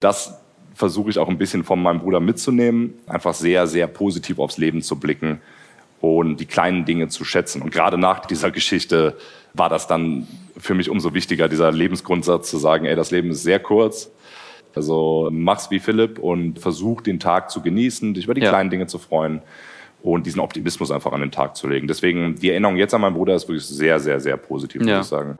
Das versuche ich auch ein bisschen von meinem Bruder mitzunehmen, einfach sehr, sehr positiv aufs Leben zu blicken und die kleinen Dinge zu schätzen. Und gerade nach dieser Geschichte war das dann für mich umso wichtiger, dieser Lebensgrundsatz zu sagen, ey, das Leben ist sehr kurz. Also mach's wie Philipp und versuch den Tag zu genießen, dich über die ja. kleinen Dinge zu freuen und diesen Optimismus einfach an den Tag zu legen. Deswegen die Erinnerung jetzt an meinen Bruder ist wirklich sehr, sehr, sehr positiv, ja. würde ich sagen.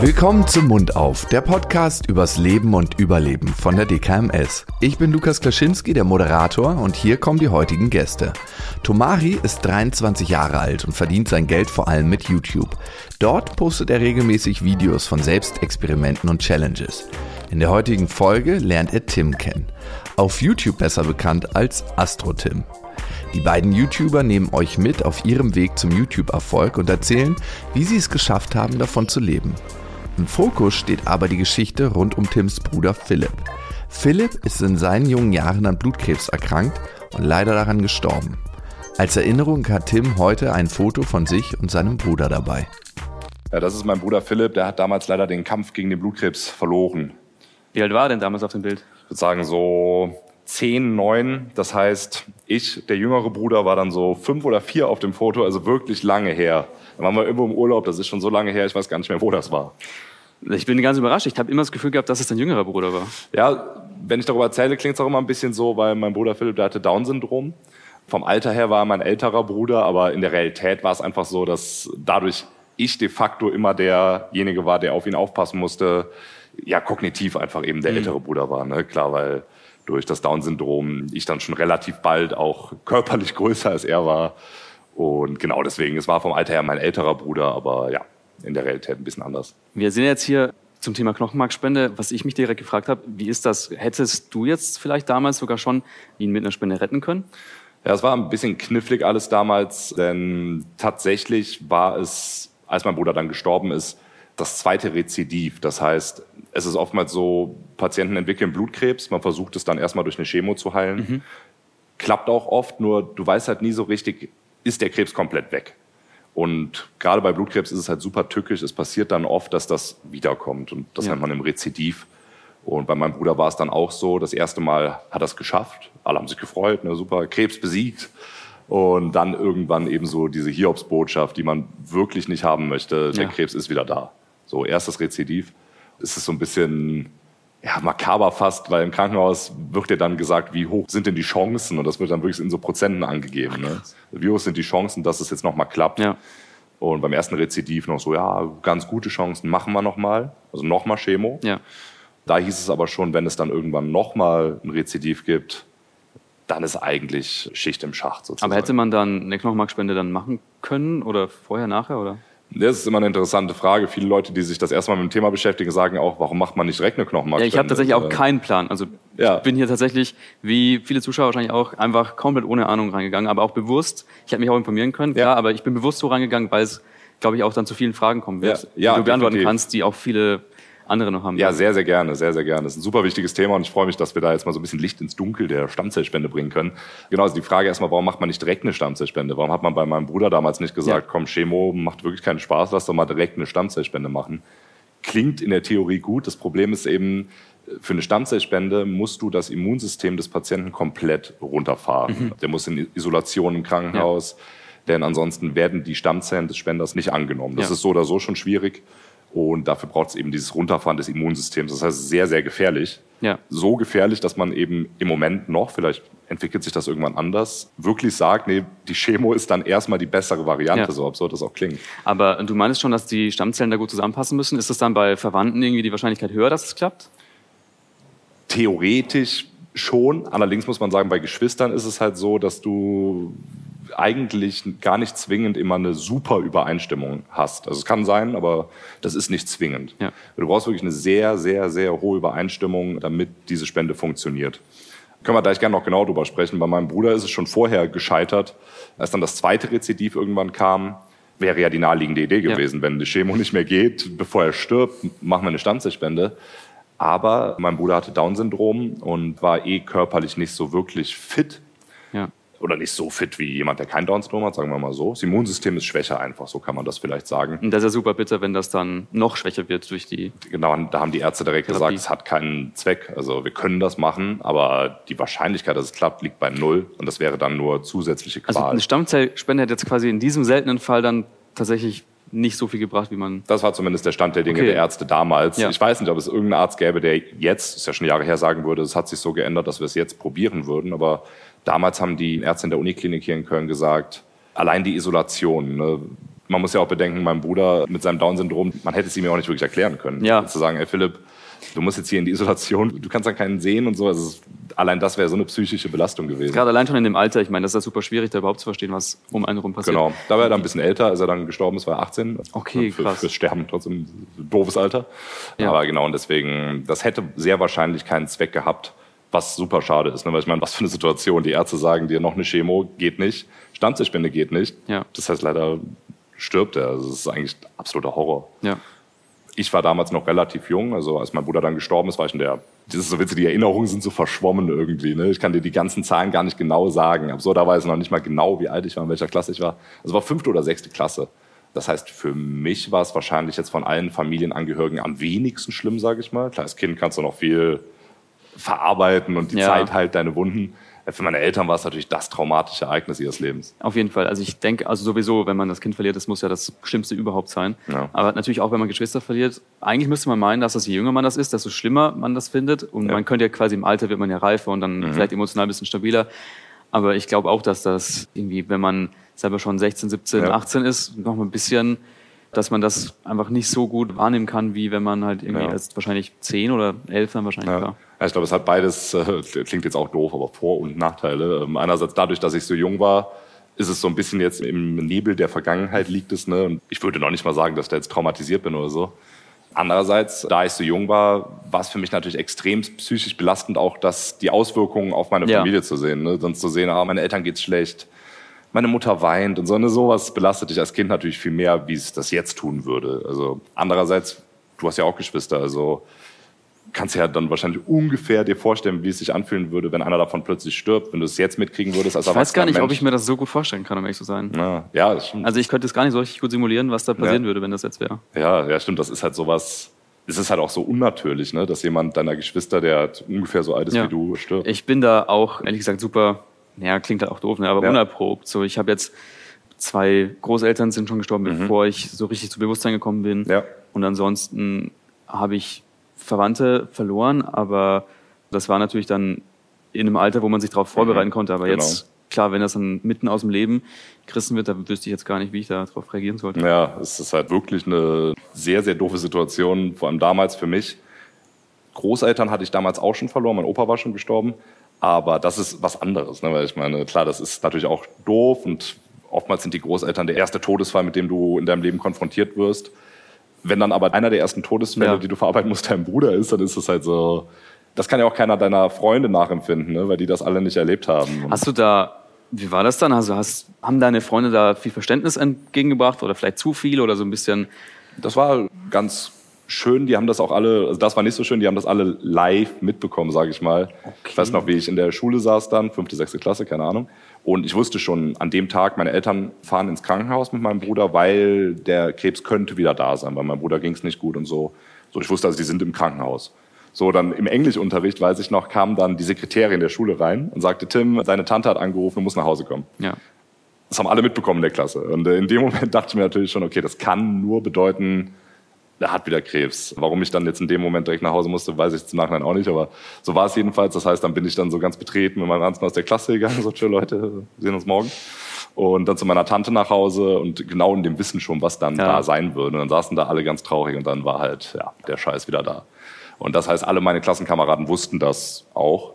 Willkommen zum Mund auf, der Podcast übers Leben und Überleben von der DKMS. Ich bin Lukas Klaschinski, der Moderator, und hier kommen die heutigen Gäste. Tomari ist 23 Jahre alt und verdient sein Geld vor allem mit YouTube. Dort postet er regelmäßig Videos von Selbstexperimenten und Challenges. In der heutigen Folge lernt er Tim kennen. Auf YouTube besser bekannt als Astro Tim. Die beiden YouTuber nehmen euch mit auf ihrem Weg zum YouTube-Erfolg und erzählen, wie sie es geschafft haben, davon zu leben. Im Fokus steht aber die Geschichte rund um Tims Bruder Philipp. Philipp ist in seinen jungen Jahren an Blutkrebs erkrankt und leider daran gestorben. Als Erinnerung hat Tim heute ein Foto von sich und seinem Bruder dabei. Ja, das ist mein Bruder Philipp, der hat damals leider den Kampf gegen den Blutkrebs verloren. Wie alt war er denn damals auf dem Bild? Ich würde sagen so 10, 9. Das heißt, ich, der jüngere Bruder, war dann so fünf oder vier auf dem Foto, also wirklich lange her. Dann waren wir irgendwo im Urlaub, das ist schon so lange her, ich weiß gar nicht mehr, wo das war. Ich bin ganz überrascht. Ich habe immer das Gefühl gehabt, dass es dein jüngerer Bruder war. Ja, wenn ich darüber erzähle, klingt es auch immer ein bisschen so, weil mein Bruder Philipp, der hatte Down-Syndrom. Vom Alter her war er mein älterer Bruder, aber in der Realität war es einfach so, dass dadurch ich de facto immer derjenige war, der auf ihn aufpassen musste. Ja, kognitiv einfach eben der mhm. ältere Bruder war. Ne? Klar, weil durch das Down-Syndrom ich dann schon relativ bald auch körperlich größer als er war. Und genau deswegen, es war vom Alter her mein älterer Bruder, aber ja, in der Realität ein bisschen anders. Wir sind jetzt hier zum Thema Knochenmarkspende. Was ich mich direkt gefragt habe, wie ist das? Hättest du jetzt vielleicht damals sogar schon ihn mit einer Spende retten können? Ja, es war ein bisschen knifflig alles damals, denn tatsächlich war es, als mein Bruder dann gestorben ist, das zweite Rezidiv. Das heißt, es ist oftmals so, Patienten entwickeln Blutkrebs, man versucht es dann erstmal durch eine Chemo zu heilen. Mhm. Klappt auch oft, nur du weißt halt nie so richtig, ist der Krebs komplett weg. Und gerade bei Blutkrebs ist es halt super tückisch. Es passiert dann oft, dass das wiederkommt. Und das ja. nennt man im Rezidiv. Und bei meinem Bruder war es dann auch so, das erste Mal hat er es geschafft. Alle haben sich gefreut, ne, super, Krebs besiegt. Und dann irgendwann eben so diese Hiobsbotschaft, die man wirklich nicht haben möchte. Der ja. Krebs ist wieder da. So, erstes Rezidiv. Es ist so ein bisschen ja, makaber fast, weil im Krankenhaus wird dir dann gesagt, wie hoch sind denn die Chancen? Und das wird dann wirklich in so Prozenten angegeben. Ne? Wie hoch sind die Chancen, dass es jetzt nochmal klappt? Ja. Und beim ersten Rezidiv noch so, ja, ganz gute Chancen, machen wir nochmal. Also nochmal Chemo. Ja. Da hieß es aber schon, wenn es dann irgendwann nochmal ein Rezidiv gibt, dann ist eigentlich Schicht im Schacht sozusagen. Aber hätte man dann eine Knochenmarkspende dann machen können oder vorher, nachher, oder? Das ist immer eine interessante Frage. Viele Leute, die sich das erstmal mit dem Thema beschäftigen, sagen auch, warum macht man nicht Knochenmarkspende? Ja, ich habe tatsächlich auch äh, keinen Plan. Also ja. ich bin hier tatsächlich, wie viele Zuschauer wahrscheinlich auch, einfach komplett ohne Ahnung reingegangen, aber auch bewusst. Ich hätte mich auch informieren können, klar, ja. aber ich bin bewusst so reingegangen, weil es, glaube ich, auch dann zu vielen Fragen kommen wird, ja. die du beantworten definitiv. kannst, die auch viele andere noch haben. Ja, sehr, sehr gerne, sehr, sehr gerne. Das ist ein super wichtiges Thema und ich freue mich, dass wir da jetzt mal so ein bisschen Licht ins Dunkel der Stammzellspende bringen können. Genau, also die Frage erstmal, warum macht man nicht direkt eine Stammzellspende? Warum hat man bei meinem Bruder damals nicht gesagt, ja. komm, Chemo macht wirklich keinen Spaß, lass doch mal direkt eine Stammzellspende machen? Klingt in der Theorie gut. Das Problem ist eben, für eine Stammzellspende musst du das Immunsystem des Patienten komplett runterfahren. Mhm. Der muss in Isolation im Krankenhaus, ja. denn ansonsten werden die Stammzellen des Spenders nicht angenommen. Das ja. ist so oder so schon schwierig. Und dafür braucht es eben dieses Runterfahren des Immunsystems. Das heißt, sehr, sehr gefährlich. Ja. So gefährlich, dass man eben im Moment noch, vielleicht entwickelt sich das irgendwann anders, wirklich sagt, nee, die Chemo ist dann erstmal die bessere Variante, ja. so absurd das auch klingt. Aber du meinst schon, dass die Stammzellen da gut zusammenpassen müssen? Ist das dann bei Verwandten irgendwie die Wahrscheinlichkeit höher, dass es klappt? Theoretisch schon. Allerdings muss man sagen, bei Geschwistern ist es halt so, dass du eigentlich gar nicht zwingend immer eine super Übereinstimmung hast. Also es kann sein, aber das ist nicht zwingend. Ja. Du brauchst wirklich eine sehr, sehr, sehr hohe Übereinstimmung, damit diese Spende funktioniert. Können wir gleich gerne noch genau drüber sprechen. Bei meinem Bruder ist es schon vorher gescheitert. Als dann das zweite Rezidiv irgendwann kam, wäre ja die naheliegende Idee gewesen. Ja. Wenn die Chemo nicht mehr geht, bevor er stirbt, machen wir eine Stammzellspende. Aber mein Bruder hatte Down-Syndrom und war eh körperlich nicht so wirklich fit. Ja oder nicht so fit wie jemand, der kein Down-Syndrom hat, sagen wir mal so. Das Immunsystem ist schwächer einfach, so kann man das vielleicht sagen. Und das ist ja super bitter, wenn das dann noch schwächer wird durch die. Genau, da haben die Ärzte direkt Therapie. gesagt, es hat keinen Zweck. Also wir können das machen, aber die Wahrscheinlichkeit, dass es klappt, liegt bei null und das wäre dann nur zusätzliche Qual. Also eine Stammzellspende hat jetzt quasi in diesem seltenen Fall dann tatsächlich nicht so viel gebracht, wie man. Das war zumindest der Stand der Dinge okay. der Ärzte damals. Ja. Ich weiß nicht, ob es irgendeinen Arzt gäbe, der jetzt, ist ja schon Jahre her, sagen würde, es hat sich so geändert, dass wir es jetzt probieren würden. Aber damals haben die Ärzte in der Uniklinik hier in Köln gesagt, allein die Isolation. Ne? Man muss ja auch bedenken, mein Bruder mit seinem Down-Syndrom, man hätte es ihm ja auch nicht wirklich erklären können. Ja. Zu sagen, ey Philipp, du musst jetzt hier in die Isolation, du kannst dann keinen sehen und so. Also allein das wäre so eine psychische Belastung gewesen. Gerade allein schon in dem Alter, ich meine, das ist ja super schwierig, da überhaupt zu verstehen, was um einen herum passiert. Genau, da war er dann ein bisschen älter, als er dann gestorben ist, war er 18. Okay, für, krass. Fürs Sterben trotzdem doofes Alter. Ja. Aber genau, und deswegen, das hätte sehr wahrscheinlich keinen Zweck gehabt, was super schade ist. Ne? Weil ich meine, was für eine Situation, die Ärzte sagen dir, noch eine Chemo geht nicht, Stammzellspende geht nicht. Ja. Das heißt, leider stirbt er. Also das ist eigentlich absoluter Horror. Ja ich war damals noch relativ jung, also als mein Bruder dann gestorben ist, war ich in der, das ist so witzig, die Erinnerungen sind so verschwommen irgendwie, ne? Ich kann dir die ganzen Zahlen gar nicht genau sagen. Absurderweise noch nicht mal genau, wie alt ich war, in welcher Klasse ich war. Also war fünfte oder sechste Klasse. Das heißt, für mich war es wahrscheinlich jetzt von allen Familienangehörigen am wenigsten schlimm, sage ich mal. Klar, als Kind kannst du noch viel verarbeiten und die ja. Zeit halt deine Wunden für meine Eltern war es natürlich das traumatische Ereignis ihres Lebens. Auf jeden Fall. Also ich denke, also sowieso, wenn man das Kind verliert, das muss ja das Schlimmste überhaupt sein. Ja. Aber natürlich auch, wenn man Geschwister verliert, eigentlich müsste man meinen, dass das je jünger man das ist, desto schlimmer man das findet. Und ja. man könnte ja quasi im Alter wird man ja reifer und dann mhm. vielleicht emotional ein bisschen stabiler. Aber ich glaube auch, dass das irgendwie, wenn man selber schon 16, 17, ja. 18 ist, noch mal ein bisschen dass man das einfach nicht so gut wahrnehmen kann, wie wenn man halt irgendwie ja. als wahrscheinlich zehn oder elf dann wahrscheinlich ja. war. Ja, ich glaube, es hat beides, äh, klingt jetzt auch doof, aber Vor- und Nachteile. Ähm, einerseits dadurch, dass ich so jung war, ist es so ein bisschen jetzt im Nebel der Vergangenheit liegt es. Ne? Und ich würde noch nicht mal sagen, dass ich da jetzt traumatisiert bin oder so. Andererseits, da ich so jung war, war es für mich natürlich extrem psychisch belastend, auch das, die Auswirkungen auf meine Familie ja. zu sehen. Ne? Sonst zu sehen, ah, meine Eltern geht's schlecht, meine Mutter weint und so. Ne? Sowas belastet dich als Kind natürlich viel mehr, wie es das jetzt tun würde. Also andererseits, du hast ja auch Geschwister, also kannst ja dann wahrscheinlich ungefähr dir vorstellen, wie es sich anfühlen würde, wenn einer davon plötzlich stirbt, wenn du es jetzt mitkriegen würdest als Ich weiß gar nicht, Mensch. ob ich mir das so gut vorstellen kann, um ehrlich zu sein. Ja, ja das stimmt. Also ich könnte es gar nicht so richtig gut simulieren, was da passieren ja. würde, wenn das jetzt wäre. Ja, ja, stimmt. Das ist halt sowas. Es ist halt auch so unnatürlich, ne, dass jemand deiner Geschwister, der ungefähr so alt ist ja. wie du, stirbt. Ich bin da auch, ehrlich gesagt, super, ja, klingt halt auch doof, ne, aber ja. unerprobt. So, ich habe jetzt zwei Großeltern sind schon gestorben, mhm. bevor ich so richtig zu Bewusstsein gekommen bin. Ja. Und ansonsten habe ich Verwandte verloren, aber das war natürlich dann in einem Alter, wo man sich darauf vorbereiten mhm. konnte. Aber genau. jetzt, klar, wenn das dann mitten aus dem Leben gerissen wird, da wüsste ich jetzt gar nicht, wie ich darauf reagieren sollte. Ja, es ist halt wirklich eine sehr, sehr doofe Situation, vor allem damals für mich. Großeltern hatte ich damals auch schon verloren, mein Opa war schon gestorben. Aber das ist was anderes, ne? weil ich meine, klar, das ist natürlich auch doof und oftmals sind die Großeltern der erste Todesfall, mit dem du in deinem Leben konfrontiert wirst. Wenn dann aber einer der ersten Todesfälle, ja. die du verarbeiten musst, dein Bruder ist, dann ist es halt so, das kann ja auch keiner deiner Freunde nachempfinden, ne? weil die das alle nicht erlebt haben. Hast du da, wie war das dann? Also hast, haben deine Freunde da viel Verständnis entgegengebracht oder vielleicht zu viel oder so ein bisschen? Das war ganz schön, die haben das auch alle, also das war nicht so schön, die haben das alle live mitbekommen, sage ich mal. Okay. Ich weiß noch, wie ich in der Schule saß dann, fünfte, sechste Klasse, keine Ahnung. Und ich wusste schon an dem Tag, meine Eltern fahren ins Krankenhaus mit meinem Bruder, weil der Krebs könnte wieder da sein, weil meinem Bruder ging es nicht gut und so. So, ich wusste also, die sind im Krankenhaus. So, dann im Englischunterricht, weiß ich noch, kam dann die Sekretärin der Schule rein und sagte, Tim, seine Tante hat angerufen und muss nach Hause kommen. Ja. Das haben alle mitbekommen in der Klasse. Und äh, in dem Moment dachte ich mir natürlich schon, okay, das kann nur bedeuten, er hat wieder Krebs. Warum ich dann jetzt in dem Moment direkt nach Hause musste, weiß ich zum Nachhinein auch nicht, aber so war es jedenfalls. Das heißt, dann bin ich dann so ganz betreten mit meinem Ranzen aus der Klasse gegangen, so, tschö Leute, sehen uns morgen. Und dann zu meiner Tante nach Hause und genau in dem Wissen schon, was dann ja. da sein würde. Und dann saßen da alle ganz traurig und dann war halt, ja, der Scheiß wieder da. Und das heißt, alle meine Klassenkameraden wussten das auch.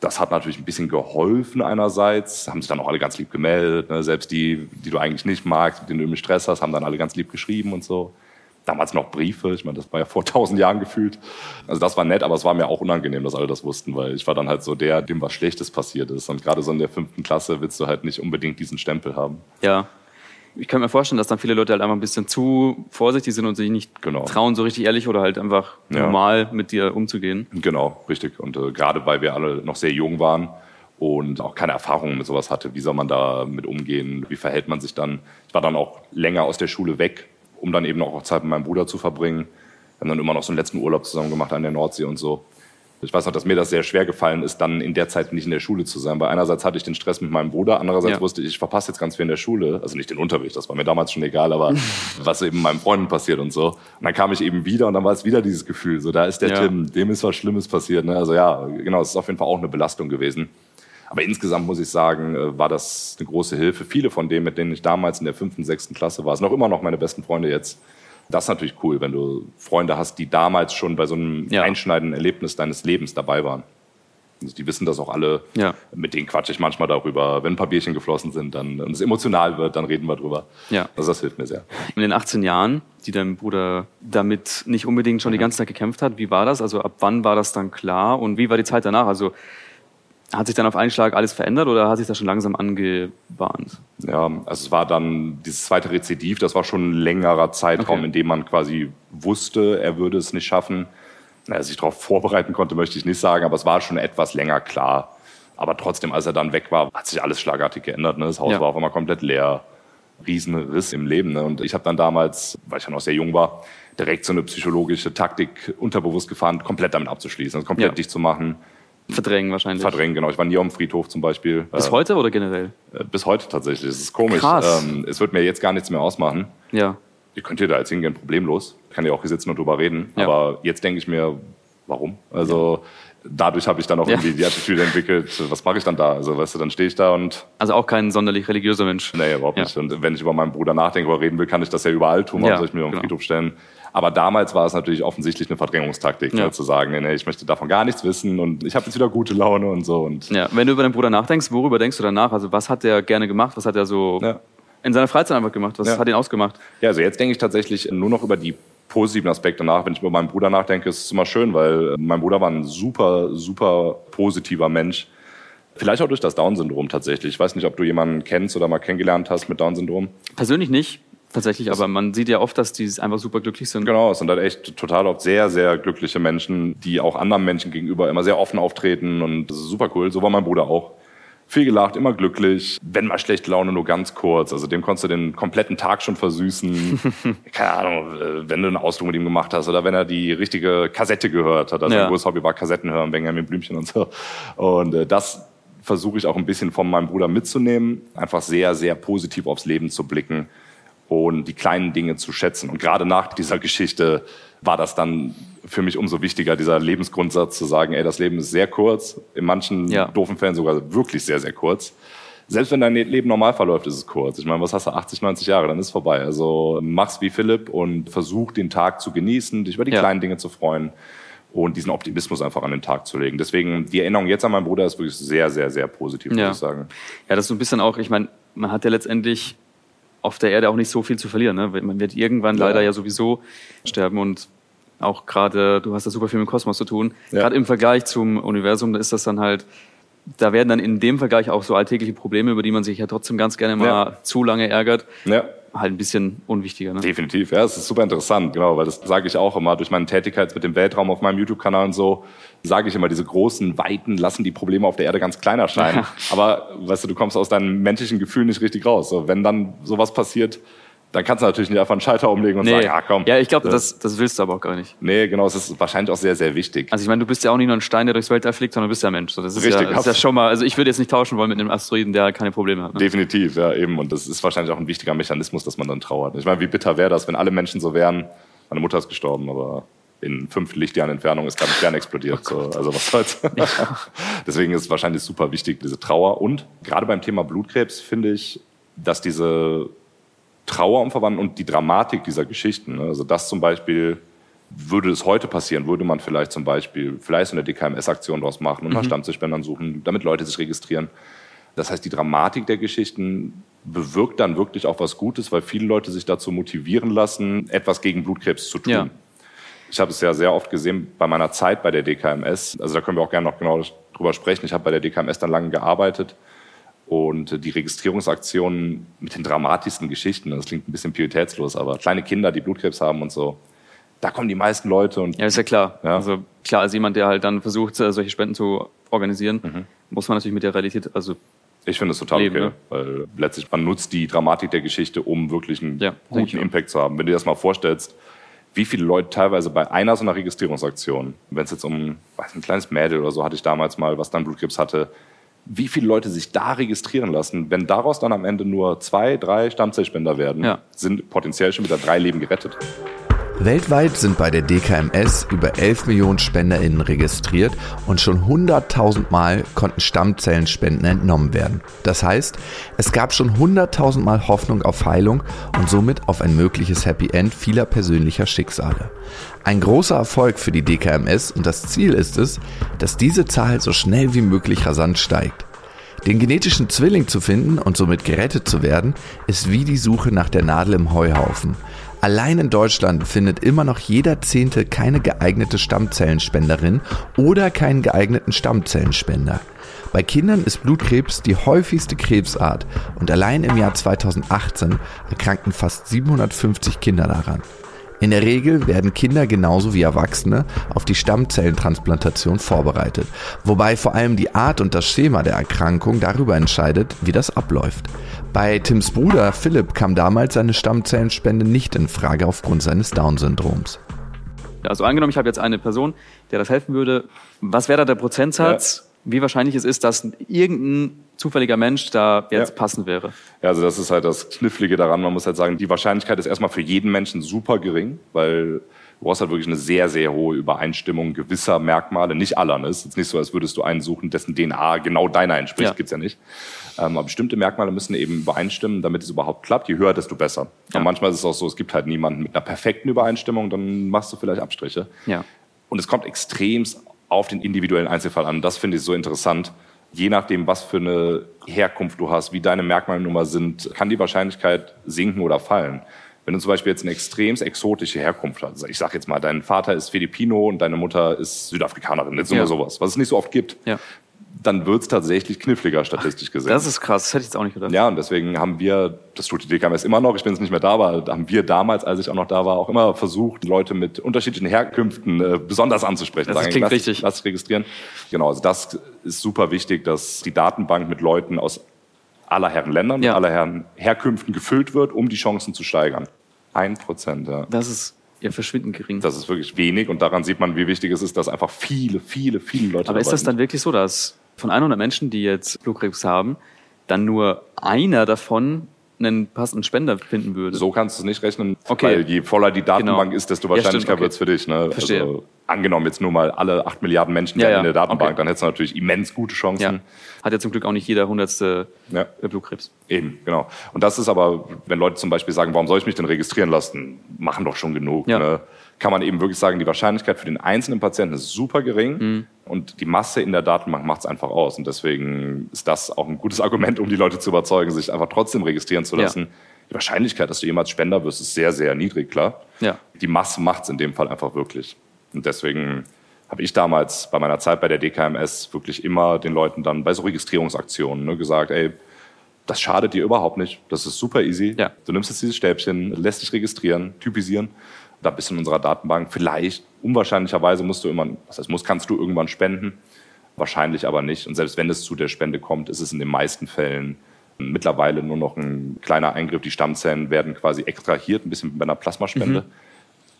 Das hat natürlich ein bisschen geholfen einerseits, haben sich dann auch alle ganz lieb gemeldet. Ne? Selbst die, die du eigentlich nicht magst, mit denen du immer Stress hast, haben dann alle ganz lieb geschrieben und so damals noch Briefe. Ich meine, das war ja vor tausend Jahren gefühlt. Also das war nett, aber es war mir auch unangenehm, dass alle das wussten, weil ich war dann halt so der, dem was Schlechtes passiert ist. Und gerade so in der fünften Klasse willst du halt nicht unbedingt diesen Stempel haben. Ja. Ich kann mir vorstellen, dass dann viele Leute halt einfach ein bisschen zu vorsichtig sind und sich nicht genau. trauen, so richtig ehrlich oder halt einfach ja. normal mit dir umzugehen. Genau, richtig. Und äh, gerade weil wir alle noch sehr jung waren und auch keine Erfahrungen mit sowas hatte. Wie soll man da mit umgehen? Wie verhält man sich dann? Ich war dann auch länger aus der Schule weg, um dann eben auch Zeit mit meinem Bruder zu verbringen. Wir haben dann immer noch so einen letzten Urlaub zusammen gemacht an der Nordsee und so. Ich weiß noch, dass mir das sehr schwer gefallen ist, dann in der Zeit nicht in der Schule zu sein. Weil einerseits hatte ich den Stress mit meinem Bruder, andererseits ja. wusste ich, ich verpasse jetzt ganz viel in der Schule. Also nicht den Unterricht, das war mir damals schon egal, aber was eben meinen Freunden passiert und so. Und dann kam ich eben wieder und dann war es wieder dieses Gefühl, so da ist der ja. Tim, dem ist was Schlimmes passiert. Ne? Also ja, genau, es ist auf jeden Fall auch eine Belastung gewesen. Aber insgesamt muss ich sagen, äh, war das eine große Hilfe. Viele von denen, mit denen ich damals in der fünften, sechsten Klasse war, sind auch immer noch meine besten Freunde jetzt. Das ist natürlich cool, wenn du Freunde hast, die damals schon bei so einem ja. einschneidenden Erlebnis deines Lebens dabei waren. Also die wissen das auch alle. Ja. Mit denen quatsche ich manchmal darüber. Wenn ein paar Bierchen geflossen sind dann, und es emotional wird, dann reden wir drüber. Ja. Also das hilft mir sehr. In den 18 Jahren, die dein Bruder damit nicht unbedingt schon die ganze Zeit gekämpft hat, wie war das? Also ab wann war das dann klar und wie war die Zeit danach? Also hat sich dann auf einen Schlag alles verändert oder hat sich das schon langsam angebahnt? Ja, also es war dann dieses zweite Rezidiv, das war schon ein längerer Zeitraum, okay. in dem man quasi wusste, er würde es nicht schaffen. Naja, sich darauf vorbereiten konnte, möchte ich nicht sagen, aber es war schon etwas länger klar. Aber trotzdem, als er dann weg war, hat sich alles schlagartig geändert. Ne? Das Haus ja. war auf einmal komplett leer. Riesenriss im Leben. Ne? Und ich habe dann damals, weil ich ja noch sehr jung war, direkt so eine psychologische Taktik unterbewusst gefahren, komplett damit abzuschließen, also komplett ja. dicht zu machen Verdrängen wahrscheinlich. Verdrängen, genau. Ich war nie am Friedhof zum Beispiel. Bis äh, heute oder generell? Äh, bis heute tatsächlich. Das ist komisch. Krass. Ähm, es wird mir jetzt gar nichts mehr ausmachen. Ja. Ihr könnt hier da jetzt hingehen, problemlos. Ich kann ja auch hier sitzen und drüber reden. Ja. Aber jetzt denke ich mir, warum? Also ja. dadurch habe ich dann auch ja. irgendwie die Attitüde entwickelt, was mache ich dann da? Also weißt du, dann stehe ich da und... Also auch kein sonderlich religiöser Mensch. Nee, überhaupt nicht. Und wenn ich über meinen Bruder nachdenke oder reden will, kann ich das ja überall tun. Warum soll ich mir auf den genau. Friedhof stellen? Aber damals war es natürlich offensichtlich eine Verdrängungstaktik, ja. zu sagen, nee, ich möchte davon gar nichts wissen und ich habe jetzt wieder gute Laune und so. Und ja, wenn du über deinen Bruder nachdenkst, worüber denkst du danach? Also was hat der gerne gemacht? Was hat er so ja. in seiner Freizeit einfach gemacht? Was ja. hat ihn ausgemacht? Ja, also jetzt denke ich tatsächlich nur noch über die positiven Aspekte nach. Wenn ich über meinen Bruder nachdenke, ist es immer schön, weil mein Bruder war ein super, super positiver Mensch. Vielleicht auch durch das Down-Syndrom tatsächlich. Ich weiß nicht, ob du jemanden kennst oder mal kennengelernt hast mit Down-Syndrom. Persönlich nicht. Tatsächlich, aber man sieht ja oft, dass die einfach super glücklich sind. Genau, es sind halt echt total oft sehr, sehr glückliche Menschen, die auch anderen Menschen gegenüber immer sehr offen auftreten und das ist super cool. So war mein Bruder auch. Viel gelacht, immer glücklich. Wenn mal schlechte Laune, nur ganz kurz. Also dem konntest du den kompletten Tag schon versüßen. Keine Ahnung, äh, wenn du eine Ausdruck mit ihm gemacht hast oder wenn er die richtige Kassette gehört hat. Also ja. ein großes Hobby war Kassetten hören, Benjamin Blümchen und so. Und äh, das versuche ich auch ein bisschen von meinem Bruder mitzunehmen. Einfach sehr, sehr positiv aufs Leben zu blicken und die kleinen Dinge zu schätzen. Und gerade nach dieser Geschichte war das dann für mich umso wichtiger, dieser Lebensgrundsatz zu sagen, ey, das Leben ist sehr kurz, in manchen ja. doofen Fällen sogar wirklich sehr, sehr kurz. Selbst wenn dein Leben normal verläuft, ist es kurz. Ich meine, was hast du, 80, 90 Jahre, dann ist es vorbei. Also mach's wie Philipp und versuch den Tag zu genießen, dich über die ja. kleinen Dinge zu freuen und diesen Optimismus einfach an den Tag zu legen. Deswegen, die Erinnerung jetzt an meinen Bruder ist wirklich sehr, sehr, sehr positiv, ja. muss ich sagen. Ja, das ist so ein bisschen auch, ich meine, man hat ja letztendlich auf der Erde auch nicht so viel zu verlieren. Ne? Man wird irgendwann ja. leider ja sowieso sterben und auch gerade, du hast da super viel mit dem Kosmos zu tun. Ja. Gerade im Vergleich zum Universum, da ist das dann halt, da werden dann in dem Vergleich auch so alltägliche Probleme, über die man sich ja trotzdem ganz gerne mal ja. zu lange ärgert. Ja halt ein bisschen unwichtiger. Ne? Definitiv, ja, es ist super interessant, genau, weil das sage ich auch immer durch meine Tätigkeit mit dem Weltraum auf meinem YouTube-Kanal und so, sage ich immer, diese großen Weiten lassen die Probleme auf der Erde ganz klein erscheinen. Ja. Aber weißt du, du kommst aus deinem menschlichen Gefühl nicht richtig raus. So, wenn dann sowas passiert, dann kannst du natürlich nicht einfach einen Schalter umlegen und nee. sagen, ja komm. Ja, ich glaube, das, das willst du aber auch gar nicht. Nee, genau, es ist wahrscheinlich auch sehr, sehr wichtig. Also ich meine, du bist ja auch nicht nur ein Stein, der durchs Weltall fliegt, sondern du bist ja Mensch. So, das ist Richtig. Ja, das ist ja schon mal, also ich würde jetzt nicht tauschen wollen mit einem Asteroiden, der keine Probleme hat. Ne? Definitiv, ja eben. Und das ist wahrscheinlich auch ein wichtiger Mechanismus, dass man dann trauert. Ich meine, wie bitter wäre das, wenn alle Menschen so wären. Meine Mutter ist gestorben, aber in fünf Lichtjahren Entfernung ist gerade ein Stern explodiert. Oh so, also was soll's. Ja. Deswegen ist es wahrscheinlich super wichtig, diese Trauer. Und gerade beim Thema Blutkrebs finde ich, dass diese Trauer um Verwandten und die Dramatik dieser Geschichten. Ne? Also das zum Beispiel würde es heute passieren, würde man vielleicht zum Beispiel vielleicht eine DKMS-Aktion daraus machen und mhm. nach Stammzellspendern suchen, damit Leute sich registrieren. Das heißt, die Dramatik der Geschichten bewirkt dann wirklich auch was Gutes, weil viele Leute sich dazu motivieren lassen, etwas gegen Blutkrebs zu tun. Ja. Ich habe es ja sehr oft gesehen bei meiner Zeit bei der DKMS. Also da können wir auch gerne noch genau drüber sprechen. Ich habe bei der DKMS dann lange gearbeitet und die Registrierungsaktionen mit den dramatischsten Geschichten, das klingt ein bisschen pietätslos, aber kleine Kinder, die Blutkrebs haben und so, da kommen die meisten Leute. Und, ja, ist ja klar. Ja. Also klar, als jemand, der halt dann versucht, äh, solche Spenden zu organisieren, mhm. muss man natürlich mit der Realität, also ich finde es total leben, okay, ne? weil letztlich man nutzt die Dramatik der Geschichte, um wirklich einen ja, guten Impact zu haben. Wenn du dir das mal vorstellst, wie viele Leute teilweise bei einer so einer Registrierungsaktion, wenn es jetzt um weiß, ein kleines Mädel oder so hatte ich damals mal, was dann Blutkrebs hatte, wie viele Leute sich da registrieren lassen, wenn daraus dann am Ende nur zwei, drei Stammzellspender werden, ja. sind potenziell schon wieder drei Leben gerettet. Weltweit sind bei der DKMS über 11 Millionen SpenderInnen registriert und schon 100.000 Mal konnten Stammzellenspenden entnommen werden. Das heißt, es gab schon 100.000 Mal Hoffnung auf Heilung und somit auf ein mögliches Happy End vieler persönlicher Schicksale. Ein großer Erfolg für die DKMS und das Ziel ist es, dass diese Zahl so schnell wie möglich rasant steigt. Den genetischen Zwilling zu finden und somit gerettet zu werden, ist wie die Suche nach der Nadel im Heuhaufen. Allein in Deutschland findet immer noch jeder Zehnte keine geeignete Stammzellenspenderin oder keinen geeigneten Stammzellenspender. Bei Kindern ist Blutkrebs die häufigste Krebsart und allein im Jahr 2018 erkrankten fast 750 Kinder daran. In der Regel werden Kinder genauso wie Erwachsene auf die Stammzellentransplantation vorbereitet, wobei vor allem die Art und das Schema der Erkrankung darüber entscheidet, wie das abläuft. Bei Tims Bruder Philipp kam damals seine Stammzellenspende nicht in Frage aufgrund seines Down-Syndroms. Also angenommen, ich habe jetzt eine Person, der das helfen würde. Was wäre da der Prozentsatz? Ja wie wahrscheinlich es ist, dass irgendein zufälliger Mensch da jetzt ja. passend wäre. Ja, also das ist halt das Knifflige daran. Man muss halt sagen, die Wahrscheinlichkeit ist erstmal für jeden Menschen super gering, weil du brauchst halt wirklich eine sehr, sehr hohe Übereinstimmung gewisser Merkmale, nicht aller. Ne? Es ist jetzt nicht so, als würdest du einen suchen, dessen DNA genau deiner entspricht, ja. gibt's ja nicht. Ähm, aber bestimmte Merkmale müssen eben übereinstimmen, damit es überhaupt klappt. Je höher, desto besser. Ja. Und manchmal ist es auch so, es gibt halt niemanden mit einer perfekten Übereinstimmung, dann machst du vielleicht Abstriche. Ja. Und es kommt extremst auf den individuellen Einzelfall an. Das finde ich so interessant. Je nachdem, was für eine Herkunft du hast, wie deine Merkmalnummer sind, kann die Wahrscheinlichkeit sinken oder fallen. Wenn du zum Beispiel jetzt eine extrem exotische Herkunft hast, ich sage jetzt mal, dein Vater ist Filipino und deine Mutter ist Südafrikanerin, jetzt ja. sowas, was es nicht so oft gibt, ja dann wird es tatsächlich kniffliger statistisch gesehen. Das ist krass, das hätte ich jetzt auch nicht gedacht. Ja, und deswegen haben wir, das tut die DKMS immer noch, ich bin jetzt nicht mehr da, aber haben wir damals, als ich auch noch da war, auch immer versucht, Leute mit unterschiedlichen Herkünften äh, besonders anzusprechen. Das Sagen, klingt lass, richtig. Lass registrieren. Genau, also das ist super wichtig, dass die Datenbank mit Leuten aus aller Herren Ländern, ja. aller Herren Herkünften gefüllt wird, um die Chancen zu steigern. Ein Prozent, ja. Das ist ja, verschwindend gering. Das ist wirklich wenig und daran sieht man, wie wichtig es ist, dass einfach viele, viele, viele Leute. Aber ist das dann wirklich so, dass von 100 Menschen, die jetzt Blutkrebs haben, dann nur einer davon einen passenden Spender finden würde. So kannst du es nicht rechnen, okay. weil je voller die Datenbank genau. ist, desto wahrscheinlicher ja, okay. wird es für dich. Ne? Verstehe. Also, angenommen jetzt nur mal alle 8 Milliarden Menschen ja, ja. in der Datenbank, okay. dann hättest du natürlich immens gute Chancen. Hat ja zum Glück auch nicht jeder hundertste ja. Blutkrebs. Eben, genau. Und das ist aber, wenn Leute zum Beispiel sagen, warum soll ich mich denn registrieren lassen? Machen doch schon genug. Ne? Kann man eben wirklich sagen, die Wahrscheinlichkeit für den einzelnen Patienten ist super gering mhm. und die Masse in der Datenbank macht es einfach aus. Und deswegen ist das auch ein gutes Argument, um die Leute zu überzeugen, sich einfach trotzdem registrieren zu lassen. Ja. Die Wahrscheinlichkeit, dass du jemals Spender wirst, ist sehr, sehr niedrig, klar. Ja. Die Masse macht es in dem Fall einfach wirklich. Und deswegen habe ich damals bei meiner Zeit bei der DKMS wirklich immer den Leuten dann bei so Registrierungsaktionen ne, gesagt, ey, das schadet dir überhaupt nicht. Das ist super easy. Ja. Du nimmst jetzt dieses Stäbchen, lässt dich registrieren, typisieren. Da bist du in unserer Datenbank. Vielleicht, unwahrscheinlicherweise musst du immer, was heißt muss, kannst du irgendwann spenden. Wahrscheinlich aber nicht. Und selbst wenn es zu der Spende kommt, ist es in den meisten Fällen mittlerweile nur noch ein kleiner Eingriff. Die Stammzellen werden quasi extrahiert, ein bisschen bei einer Plasmaspende. Mhm.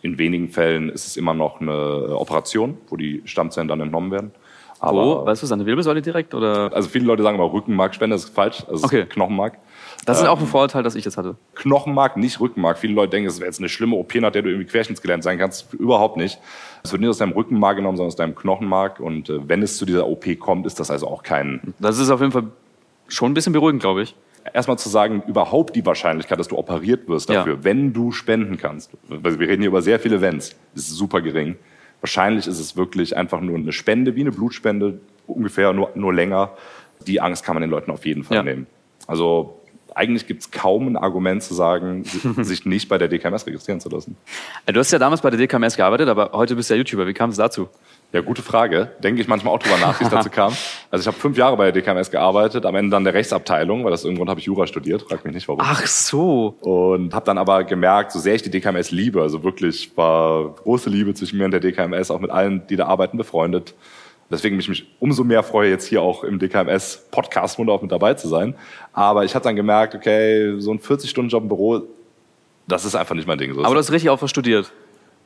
In wenigen Fällen ist es immer noch eine Operation, wo die Stammzellen dann entnommen werden. Aber, Wo? Weißt du, an der Wirbelsäule direkt? Oder? Also viele Leute sagen immer Rückenmarkspende, das ist falsch. Also okay. Knochenmark. Das ist ähm, auch ein Vorurteil, dass ich das hatte. Knochenmark, nicht Rückenmark. Viele Leute denken, es wäre jetzt eine schlimme OP, nach der du irgendwie querschnittsgelähmt sein kannst. Überhaupt nicht. Es wird nicht aus deinem Rückenmark genommen, sondern aus deinem Knochenmark. Und äh, wenn es zu dieser OP kommt, ist das also auch kein... Das ist auf jeden Fall schon ein bisschen beruhigend, glaube ich erstmal zu sagen, überhaupt die Wahrscheinlichkeit, dass du operiert wirst dafür, ja. wenn du spenden kannst. Wir reden hier über sehr viele Wenns, ist super gering. Wahrscheinlich ist es wirklich einfach nur eine Spende, wie eine Blutspende, ungefähr nur, nur länger. Die Angst kann man den Leuten auf jeden Fall ja. nehmen. Also eigentlich gibt es kaum ein Argument zu sagen, sich nicht bei der DKMS registrieren zu lassen. Du hast ja damals bei der DKMS gearbeitet, aber heute bist du ja YouTuber. Wie kam es dazu? Ja, gute Frage. Denke ich manchmal auch drüber nach, wie es dazu kam. Also ich habe fünf Jahre bei der DKMS gearbeitet, am Ende dann der Rechtsabteilung, weil das irgendwann habe ich Jura studiert, frag mich nicht warum. Ach so. Und habe dann aber gemerkt, so sehr ich die DKMS liebe, also wirklich war große Liebe zwischen mir und der DKMS, auch mit allen, die da arbeiten, befreundet. Deswegen mich, mich umso mehr freue, jetzt hier auch im DKMS Podcast auch mit dabei zu sein. Aber ich habe dann gemerkt, okay, so ein 40-Stunden-Job im Büro, das ist einfach nicht mein Ding. So Aber du hast richtig auch was studiert.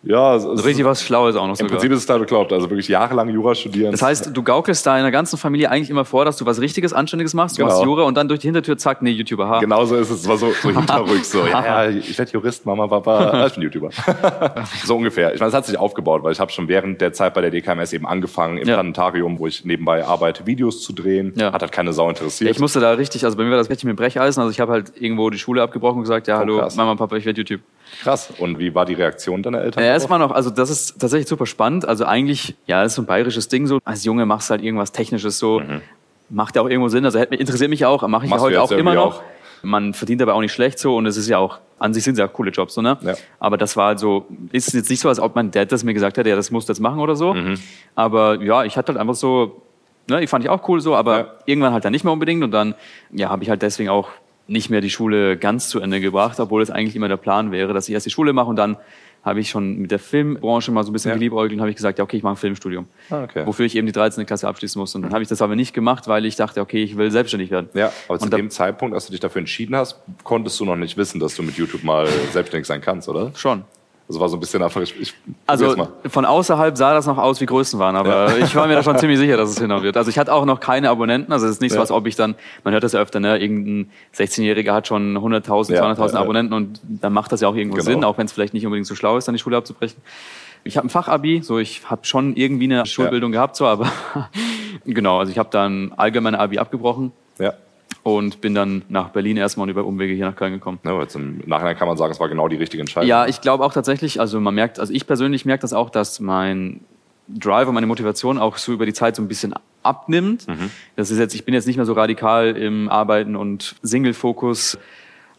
Ja, also richtig was Schlaues auch noch Im Prinzip ist es da geglaubt, also wirklich jahrelang Jura studieren. Das heißt, du gaukelst deiner ganzen Familie eigentlich immer vor, dass du was Richtiges, Anständiges machst, du genau. machst Jura und dann durch die Hintertür, zack, nee, YouTuber, ha. Genau so ist es, war so, so hinterrücks, so, ja, ich werde Jurist, Mama, Papa, ich bin YouTuber. so ungefähr. Ich meine, es hat sich aufgebaut, weil ich habe schon während der Zeit bei der DKMS eben angefangen, im ja. Planetarium, wo ich nebenbei arbeite, Videos zu drehen. Ja. Hat halt keine Sau interessiert. Ich musste da richtig, also bei mir war das richtig mit Brecheisen, also ich habe halt irgendwo die Schule abgebrochen und gesagt, ja, oh, hallo, krass. Mama, Papa, ich werde YouTube. Krass. Und wie war die Reaktion deiner Eltern? Ja, erstmal noch, also das ist tatsächlich super spannend. Also eigentlich, ja, das ist so ein bayerisches Ding so. Als Junge machst du halt irgendwas Technisches so. Mhm. Macht ja auch irgendwo Sinn. Also interessiert mich auch, mache ich Machst ja heute auch immer noch. Auch? Man verdient aber auch nicht schlecht so und es ist ja auch, an sich sind es ja auch coole Jobs, so, ne? Ja. Aber das war halt so, ist jetzt nicht so, als ob mein Dad das mir gesagt hätte, ja, das musst du jetzt machen oder so. Mhm. Aber ja, ich hatte halt einfach so, ne, die fand ich auch cool so, aber ja. irgendwann halt dann nicht mehr unbedingt und dann, ja, habe ich halt deswegen auch nicht mehr die Schule ganz zu Ende gebracht, obwohl es eigentlich immer der Plan wäre, dass ich erst die Schule mache und dann habe ich schon mit der Filmbranche mal so ein bisschen ja. geliebäugelt und habe ich gesagt, ja, okay, ich mache ein Filmstudium. Ah, okay. Wofür ich eben die 13. Klasse abschließen muss. Und dann habe ich das aber nicht gemacht, weil ich dachte, okay, ich will selbstständig werden. Ja, aber zu dem Zeitpunkt, als du dich dafür entschieden hast, konntest du noch nicht wissen, dass du mit YouTube mal selbstständig sein kannst, oder? Schon. Das war so ein bisschen einfach. Ich, ich also von außerhalb sah das noch aus wie Größenwahn, aber ja. ich war mir da schon ziemlich sicher, dass es hinhauen wird. Also ich hatte auch noch keine Abonnenten, also es ist nicht so, als ob ich dann, man hört das ja öfter, ne, irgendein 16-Jähriger hat schon 100.000, ja, 200.000 ja, Abonnenten und dann macht das ja auch irgendwo genau. Sinn, auch wenn es vielleicht nicht unbedingt so schlau ist, dann die Schule abzubrechen. Ich habe ein Fachabi, so ich habe schon irgendwie eine Schulbildung gehabt, so, aber genau, also ich habe dann allgemeine Abi abgebrochen. Ja und bin dann nach Berlin erstmal und über Umwege hier nach Köln gekommen. Ja, jetzt Im Nachhinein kann man sagen, es war genau die richtige Entscheidung. Ja, ich glaube auch tatsächlich, also man merkt, also ich persönlich merke das auch, dass mein Drive und meine Motivation auch so über die Zeit so ein bisschen abnimmt. Mhm. Das ist jetzt, ich bin jetzt nicht mehr so radikal im Arbeiten und Single-Fokus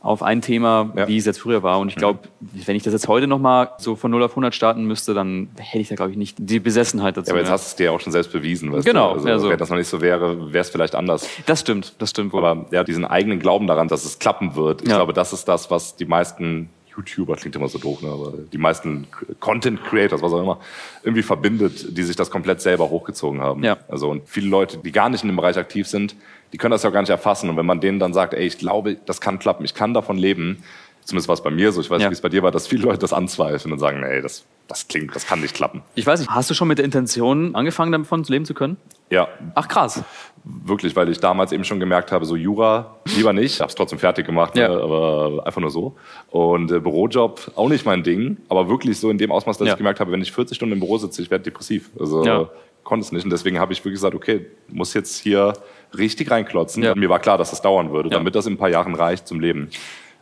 auf ein Thema, ja. wie es jetzt früher war. Und ich glaube, wenn ich das jetzt heute nochmal so von 0 auf 100 starten müsste, dann hätte ich da, glaube ich, nicht die Besessenheit dazu. Ja, aber jetzt hast du es dir ja auch schon selbst bewiesen. Weißt genau. Du? Also, also, wenn das noch nicht so wäre, wäre es vielleicht anders. Das stimmt, das stimmt wohl. Aber ja, diesen eigenen Glauben daran, dass es klappen wird, ich glaube, das ist das, was die meisten YouTuber klingt immer so doof, ne? aber die meisten Content Creators, was auch immer, irgendwie verbindet, die sich das komplett selber hochgezogen haben. Ja. Also und viele Leute, die gar nicht in dem Bereich aktiv sind, die können das ja gar nicht erfassen. Und wenn man denen dann sagt, ey, ich glaube, das kann klappen, ich kann davon leben, zumindest war es bei mir so, ich weiß nicht, ja. wie es bei dir war, dass viele Leute das anzweifeln und sagen, ey, das, das klingt, das kann nicht klappen. Ich weiß nicht, hast du schon mit der Intention angefangen, davon leben zu können? Ja. Ach krass. Wirklich, weil ich damals eben schon gemerkt habe, so Jura lieber nicht. Ich habe es trotzdem fertig gemacht, ja. ne, aber einfach nur so. Und äh, Bürojob auch nicht mein Ding, aber wirklich so in dem Ausmaß, dass ja. ich gemerkt habe, wenn ich 40 Stunden im Büro sitze, ich werde depressiv. Also ja. konnte es nicht. Und deswegen habe ich wirklich gesagt, okay, muss jetzt hier richtig reinklotzen. Ja. Und mir war klar, dass das dauern würde, damit das in ein paar Jahren reicht zum Leben.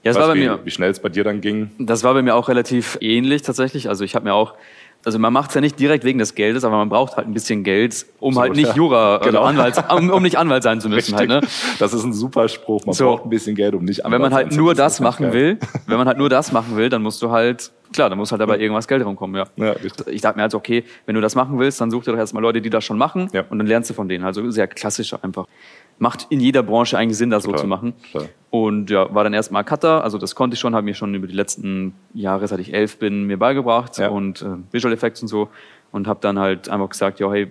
Ja, das war bei wie, mir. Wie schnell es bei dir dann ging? Das war bei mir auch relativ ähnlich tatsächlich. Also ich habe mir auch also man macht es ja nicht direkt wegen des Geldes, aber man braucht halt ein bisschen Geld, um so, halt nicht Jura, genau. also Anwalt, um, um, nicht Anwalt sein zu müssen. Halt, ne? Das ist ein super Spruch. Man so. braucht ein bisschen Geld, um nicht Anwalt Wenn man halt nur das machen will, wenn man halt nur das machen will, dann musst du halt, klar, dann muss halt dabei irgendwas Geld rumkommen, ja. ja ich dachte mir also, okay, wenn du das machen willst, dann such dir doch erstmal Leute, die das schon machen ja. und dann lernst du von denen. Also sehr klassisch einfach macht in jeder Branche eigentlich Sinn, das Total. so zu machen. Klar. Und ja, war dann erstmal Cutter, also das konnte ich schon, habe mir schon über die letzten Jahre, seit ich elf bin, mir beigebracht ja. und äh, Visual Effects und so und habe dann halt einfach gesagt, ja, hey,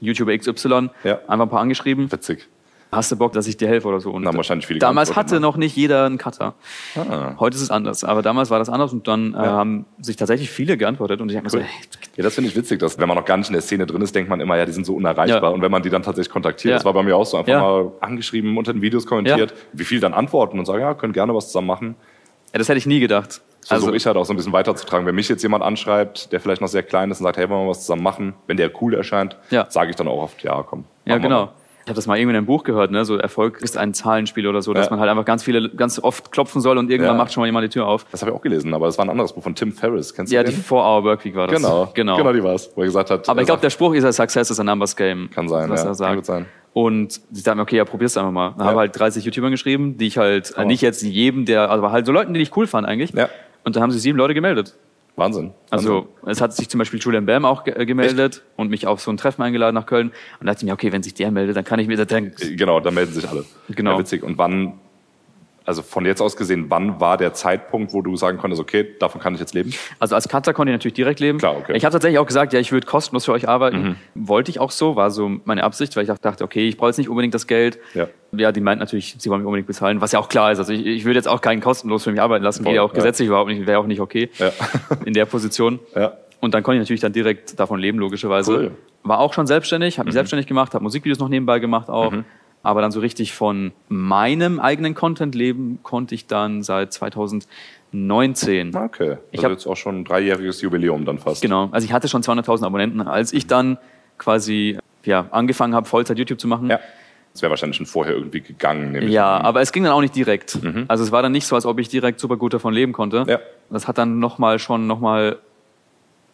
YouTuber XY, ja. einfach ein paar angeschrieben. Witzig hast du Bock, dass ich dir helfe oder so. Und haben wahrscheinlich viele damals hatte noch nicht jeder einen Cutter. Ah. Heute ist es anders, aber damals war das anders und dann äh, ja. haben sich tatsächlich viele geantwortet und ich habe cool. mir so, hey. Ja, das finde ich witzig, dass wenn man noch gar nicht in der Szene drin ist, denkt man immer, ja, die sind so unerreichbar ja. und wenn man die dann tatsächlich kontaktiert, ja. das war bei mir auch so, einfach mal angeschrieben, unter den Videos kommentiert, wie viel dann antworten und sagen, ja, können gerne was zusammen machen. Ja, das hätte ich nie gedacht. So also ich halt auch so ein bisschen weiterzutragen. Wenn mich jetzt jemand anschreibt, der vielleicht noch sehr klein ist und sagt, hey, wollen wir was zusammen machen, wenn der cool erscheint, sage ich dann auch oft, ja, komm. Ja, genau. Mal. Ich habe das mal irgendwie in einem Buch gehört, ne? So Erfolg ist ein Zahlenspiel oder so, dass ja. man halt einfach ganz viele, ganz oft klopfen soll und irgendwann ja. macht schon mal jemand die Tür auf. Das habe ich auch gelesen, aber das war ein anderes Buch von Tim Ferriss. Kennst du ja, den? die Four-Hour Workweek war das. Genau, genau, genau die war's, wo er gesagt hat. Aber ich glaube, der Spruch ist ja Success is a numbers game. Kann sein, was ja, er sagt. kann gut sein. Und ich dachte mir, okay, ja, probier's einfach mal. Dann ja. habe halt 30 YouTuber geschrieben, die ich halt, oh. nicht jetzt jedem, der, also halt so Leuten, die ich cool fand eigentlich. Ja. Und da haben sich sieben Leute gemeldet. Wahnsinn. Also es hat sich zum Beispiel Julian Bam auch ge äh, gemeldet Echt? und mich auf so ein Treffen eingeladen nach Köln. Und da dachte ich mir, okay, wenn sich der meldet, dann kann ich mir das denken. Genau, dann melden sich alle. Genau. Ja, witzig. Und wann also von jetzt aus gesehen, wann war der Zeitpunkt, wo du sagen konntest, okay, davon kann ich jetzt leben? Also als Cutter konnte ich natürlich direkt leben. Klar, okay. Ich habe tatsächlich auch gesagt, ja, ich würde kostenlos für euch arbeiten. Mhm. Wollte ich auch so, war so meine Absicht, weil ich dachte, okay, ich brauche jetzt nicht unbedingt das Geld. Ja. ja, die meint natürlich, sie wollen mich unbedingt bezahlen, was ja auch klar ist. Also ich, ich würde jetzt auch keinen kostenlos für mich arbeiten lassen, geht ja auch ja. gesetzlich überhaupt nicht, wäre auch nicht okay ja. in der Position. Ja. Und dann konnte ich natürlich dann direkt davon leben, logischerweise. Cool. War auch schon selbstständig, habe mich mhm. selbstständig gemacht, habe Musikvideos noch nebenbei gemacht auch. Mhm. Aber dann so richtig von meinem eigenen Content leben konnte ich dann seit 2019. Okay, das ich ist jetzt auch schon ein dreijähriges Jubiläum dann fast. Genau, also ich hatte schon 200.000 Abonnenten, als ich dann quasi ja, angefangen habe, Vollzeit YouTube zu machen. Ja. Das wäre wahrscheinlich schon vorher irgendwie gegangen. Ja, aber es ging dann auch nicht direkt. Mhm. Also es war dann nicht so, als ob ich direkt super gut davon leben konnte. Ja. Das hat dann nochmal schon nochmal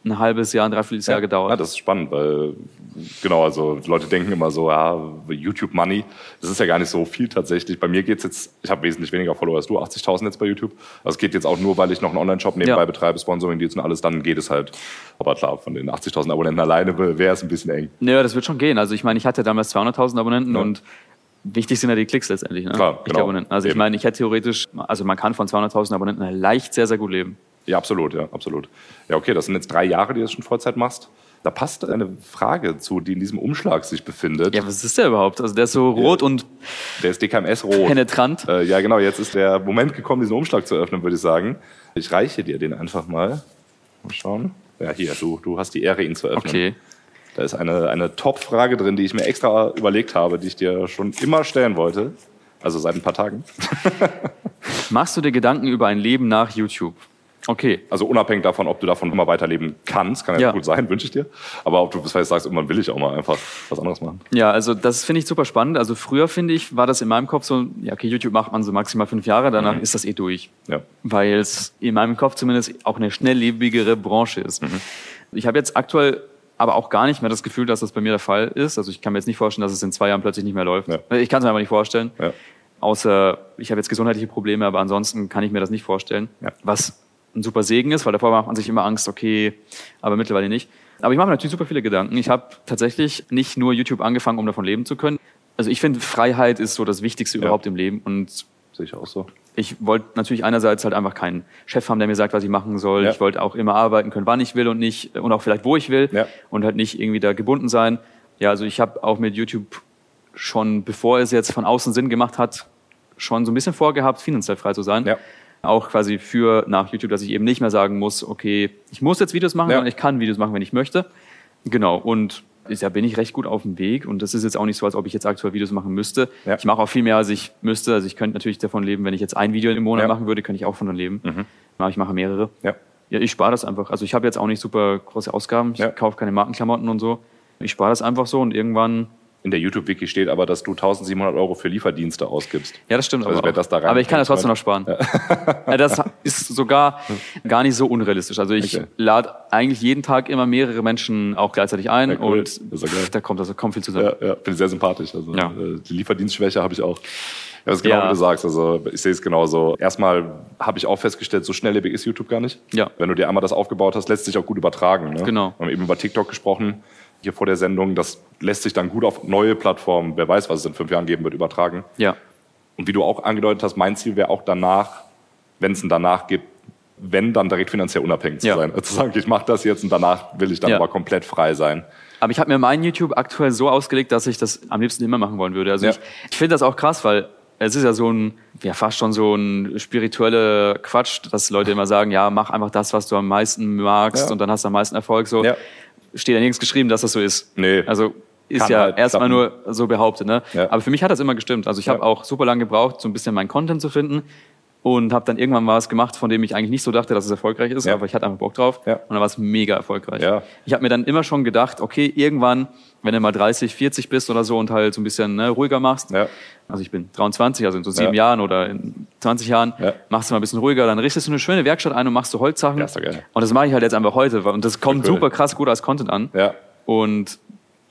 ein halbes Jahr, ein dreiviertel Jahr gedauert. Ja, das ist spannend, weil genau, also Leute denken immer so, ja, YouTube Money, das ist ja gar nicht so viel tatsächlich. Bei mir geht's jetzt, ich habe wesentlich weniger Follower als du, 80.000 jetzt bei YouTube. Also es geht jetzt auch nur, weil ich noch einen Online-Shop nebenbei ja. betreibe, Sponsoring Deals und alles, dann geht es halt. Aber klar, von den 80.000 Abonnenten alleine wäre es ein bisschen eng. Ja, das wird schon gehen. Also ich meine, ich hatte damals 200.000 Abonnenten ja. und wichtig sind ja die Klicks letztendlich. Ne? Klar, genau. Abonnenten. Also Eben. ich meine, ich hätte theoretisch, also man kann von 200.000 Abonnenten leicht sehr, sehr gut leben. Ja, absolut, ja, absolut. Ja, okay, das sind jetzt drei Jahre, die du das schon Vollzeit machst. Da passt eine Frage zu, die in diesem Umschlag sich befindet. Ja, was ist der überhaupt? Also der ist so rot ja, und der ist DKMS rot. Penetrant. Äh, ja, genau. Jetzt ist der Moment gekommen, diesen Umschlag zu öffnen, würde ich sagen. Ich reiche dir den einfach mal. Mal schauen. Ja, hier, du, du hast die Ehre, ihn zu öffnen. Okay. Da ist eine, eine Top-Frage drin, die ich mir extra überlegt habe, die ich dir schon immer stellen wollte. Also seit ein paar Tagen. Machst du dir Gedanken über ein Leben nach YouTube? Okay. Also unabhängig davon, ob du davon immer weiterleben kannst, kann ja, ja. gut sein, wünsche ich dir. Aber ob du vielleicht sagst, irgendwann will ich auch mal einfach was anderes machen. Ja, also das finde ich super spannend. Also früher finde ich, war das in meinem Kopf so, ja, okay, YouTube macht man so maximal fünf Jahre, danach mhm. ist das eh durch. Ja. Weil es in meinem Kopf zumindest auch eine schnelllebigere Branche ist. Mhm. Ich habe jetzt aktuell aber auch gar nicht mehr das Gefühl, dass das bei mir der Fall ist. Also ich kann mir jetzt nicht vorstellen, dass es in zwei Jahren plötzlich nicht mehr läuft. Ja. Ich kann es mir einfach nicht vorstellen. Ja. Außer ich habe jetzt gesundheitliche Probleme, aber ansonsten kann ich mir das nicht vorstellen. Ja. Was ein super Segen ist, weil davor macht man sich immer Angst, okay, aber mittlerweile nicht. Aber ich mache mir natürlich super viele Gedanken. Ich habe tatsächlich nicht nur YouTube angefangen, um davon leben zu können. Also ich finde, Freiheit ist so das Wichtigste ja. überhaupt im Leben und sehe ich auch so. Ich wollte natürlich einerseits halt einfach keinen Chef haben, der mir sagt, was ich machen soll. Ja. Ich wollte auch immer arbeiten können, wann ich will und nicht und auch vielleicht wo ich will ja. und halt nicht irgendwie da gebunden sein. Ja, also ich habe auch mit YouTube schon, bevor es jetzt von außen Sinn gemacht hat, schon so ein bisschen vorgehabt, finanziell frei zu sein. Ja auch quasi für nach YouTube, dass ich eben nicht mehr sagen muss, okay, ich muss jetzt Videos machen, ja. sondern ich kann Videos machen, wenn ich möchte. Genau. Und da bin ich recht gut auf dem Weg. Und das ist jetzt auch nicht so, als ob ich jetzt aktuell Videos machen müsste. Ja. Ich mache auch viel mehr, als ich müsste. Also ich könnte natürlich davon leben, wenn ich jetzt ein Video im Monat ja. machen würde, könnte ich auch davon leben. Mhm. Aber ich mache mehrere. Ja. Ja, ich spare das einfach. Also ich habe jetzt auch nicht super große Ausgaben. Ich kaufe keine Markenklamotten und so. Ich spare das einfach so und irgendwann in der YouTube-Wiki steht aber, dass du 1700 Euro für Lieferdienste ausgibst. Ja, das stimmt. Also aber, das da aber ich kann das trotzdem noch sparen. Ja. das ist sogar gar nicht so unrealistisch. Also ich okay. lade eigentlich jeden Tag immer mehrere Menschen auch gleichzeitig ein ja, cool. und da kommt, also kommt viel zusammen. Ja, ja. finde ich sehr sympathisch. Also ja. Äh, die Lieferdienstschwäche habe ich auch. Ja, das ist genau, ja. wie du sagst. Also ich sehe es genauso. Erstmal habe ich auch festgestellt, so schnelllebig ist YouTube gar nicht. Ja. Wenn du dir einmal das aufgebaut hast, lässt sich auch gut übertragen. Ne? Genau. Wir haben eben über TikTok gesprochen hier vor der Sendung. Das lässt sich dann gut auf neue Plattformen, wer weiß, was es in fünf Jahren geben wird, übertragen. Ja. Und wie du auch angedeutet hast, mein Ziel wäre auch danach, wenn es ein danach gibt, wenn dann direkt finanziell unabhängig ja. zu sein. Also zu sagen, ich mache das jetzt und danach will ich dann ja. aber komplett frei sein. Aber ich habe mir mein YouTube aktuell so ausgelegt, dass ich das am liebsten immer machen wollen würde. Also ja. ich, ich finde das auch krass, weil es ist ja so ein, ja fast schon so ein spiritueller Quatsch, dass Leute immer sagen, ja, mach einfach das, was du am meisten magst ja. und dann hast du am meisten Erfolg. So. Ja steht ja nirgends geschrieben, dass das so ist. Nee. Also ist ja halt erstmal nur so behauptet. Ne? Ja. Aber für mich hat das immer gestimmt. Also ich habe auch super lange gebraucht, so ein bisschen meinen Content zu finden und habe dann irgendwann was gemacht, von dem ich eigentlich nicht so dachte, dass es erfolgreich ist, ja. aber ich hatte einfach Bock drauf ja. und dann war es mega erfolgreich. Ja. Ich habe mir dann immer schon gedacht, okay, irgendwann, wenn du mal 30, 40 bist oder so und halt so ein bisschen ne, ruhiger machst, ja. also ich bin 23, also in so sieben Jahren oder in 20 Jahren, machst du mal ein bisschen ruhiger, dann richtest du eine schöne Werkstatt ein und machst so Holzsachen. Und das mache ich halt jetzt einfach heute und das kommt cool. super krass gut als Content an. Und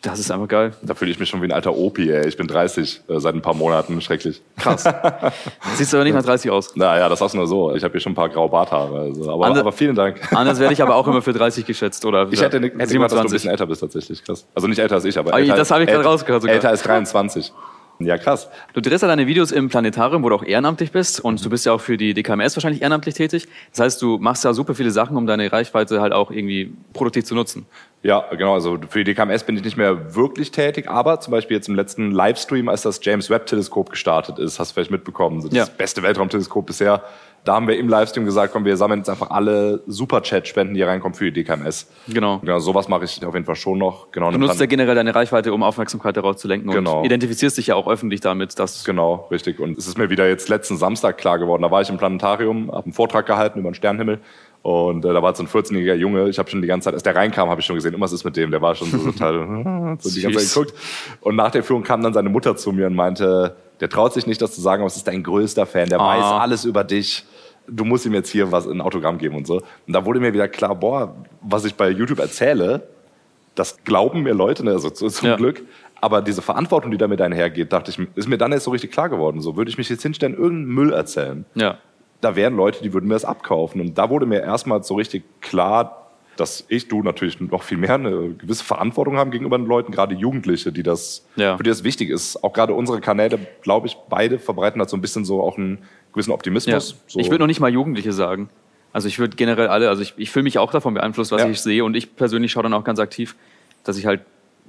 das ist einfach geil. Da fühle ich mich schon wie ein alter Opi, ey. Ich bin 30 äh, seit ein paar Monaten. Schrecklich. Krass. Siehst du aber nicht nach 30 aus. Naja, das du nur so. Ich habe hier schon ein paar graue Barthaare. Also. Aber, Ander, aber vielen Dank. Anders werde ich aber auch immer für 30 geschätzt. Oder ich hätte, hätte gedacht, dass du ein bisschen älter bist tatsächlich. Krass. Also nicht älter als ich, aber, aber älter, das habe ich gerade rausgehört. Sogar. Älter als 23. Ja, krass. Du drehst ja deine Videos im Planetarium, wo du auch ehrenamtlich bist und du bist ja auch für die DKMS wahrscheinlich ehrenamtlich tätig. Das heißt, du machst ja super viele Sachen, um deine Reichweite halt auch irgendwie produktiv zu nutzen. Ja, genau. Also für die DKMS bin ich nicht mehr wirklich tätig, aber zum Beispiel jetzt im letzten Livestream, als das James Webb Teleskop gestartet ist, hast du vielleicht mitbekommen, das ja. beste Weltraumteleskop bisher. Da haben wir im Livestream gesagt, komm, wir sammeln jetzt einfach alle Superchat-Spenden, die reinkommen für die DKMS. Genau. Genau, sowas mache ich auf jeden Fall schon noch. Genau. Du nutzt ja generell deine Reichweite, um Aufmerksamkeit darauf zu lenken genau. und identifizierst dich ja auch öffentlich damit. Dass genau, richtig. Und es ist mir wieder jetzt letzten Samstag klar geworden. Da war ich im Planetarium, habe einen Vortrag gehalten über den Sternenhimmel und äh, da war so ein 14-jähriger Junge, ich habe schon die ganze Zeit, als der reinkam, habe ich schon gesehen, irgendwas ist mit dem, der war schon so total so die ganze Zeit geguckt. Und nach der Führung kam dann seine Mutter zu mir und meinte, der traut sich nicht, das zu sagen, aber es ist dein größter Fan, der ah. weiß alles über dich. Du musst ihm jetzt hier was ein Autogramm geben und so. Und da wurde mir wieder klar, boah, was ich bei YouTube erzähle, das glauben mir Leute, ne, also zum ja. Glück. Aber diese Verantwortung, die damit einhergeht, dachte ich, ist mir dann erst so richtig klar geworden. So würde ich mich jetzt hinstellen, irgendeinen Müll erzählen. Ja da wären Leute, die würden mir das abkaufen. Und da wurde mir erstmal so richtig klar, dass ich, du natürlich noch viel mehr eine gewisse Verantwortung haben gegenüber den Leuten, gerade Jugendliche, die das, ja. für die das wichtig ist. Auch gerade unsere Kanäle, glaube ich, beide verbreiten halt so ein bisschen so auch einen gewissen Optimismus. Ja. So. Ich würde noch nicht mal Jugendliche sagen. Also ich würde generell alle, also ich, ich fühle mich auch davon beeinflusst, was ja. ich sehe und ich persönlich schaue dann auch ganz aktiv, dass ich halt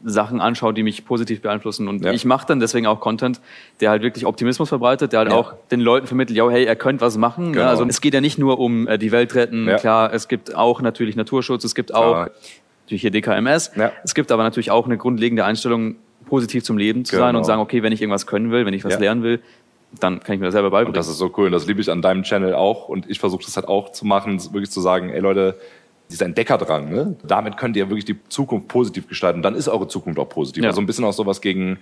Sachen anschaue, die mich positiv beeinflussen. Und ja. ich mache dann deswegen auch Content, der halt wirklich Optimismus verbreitet, der halt ja. auch den Leuten vermittelt, ja, hey, ihr könnt was machen. Genau. Ja, also es geht ja nicht nur um äh, die Welt retten, klar, es gibt auch natürlich Naturschutz, es gibt auch natürlich hier DKMS, es gibt aber natürlich auch eine grundlegende Einstellung, positiv zum Leben zu genau. sein und sagen, okay, wenn ich irgendwas können will, wenn ich was lernen will, dann kann ich mir das selber beibringen. Und das ist so cool und das liebe ich an deinem Channel auch und ich versuche das halt auch zu machen, wirklich zu sagen, ey Leute, dieser Entdeckerdrang, ne? damit könnt ihr wirklich die Zukunft positiv gestalten. Dann ist eure Zukunft auch positiv. Ja. Also ein bisschen auch sowas gegen,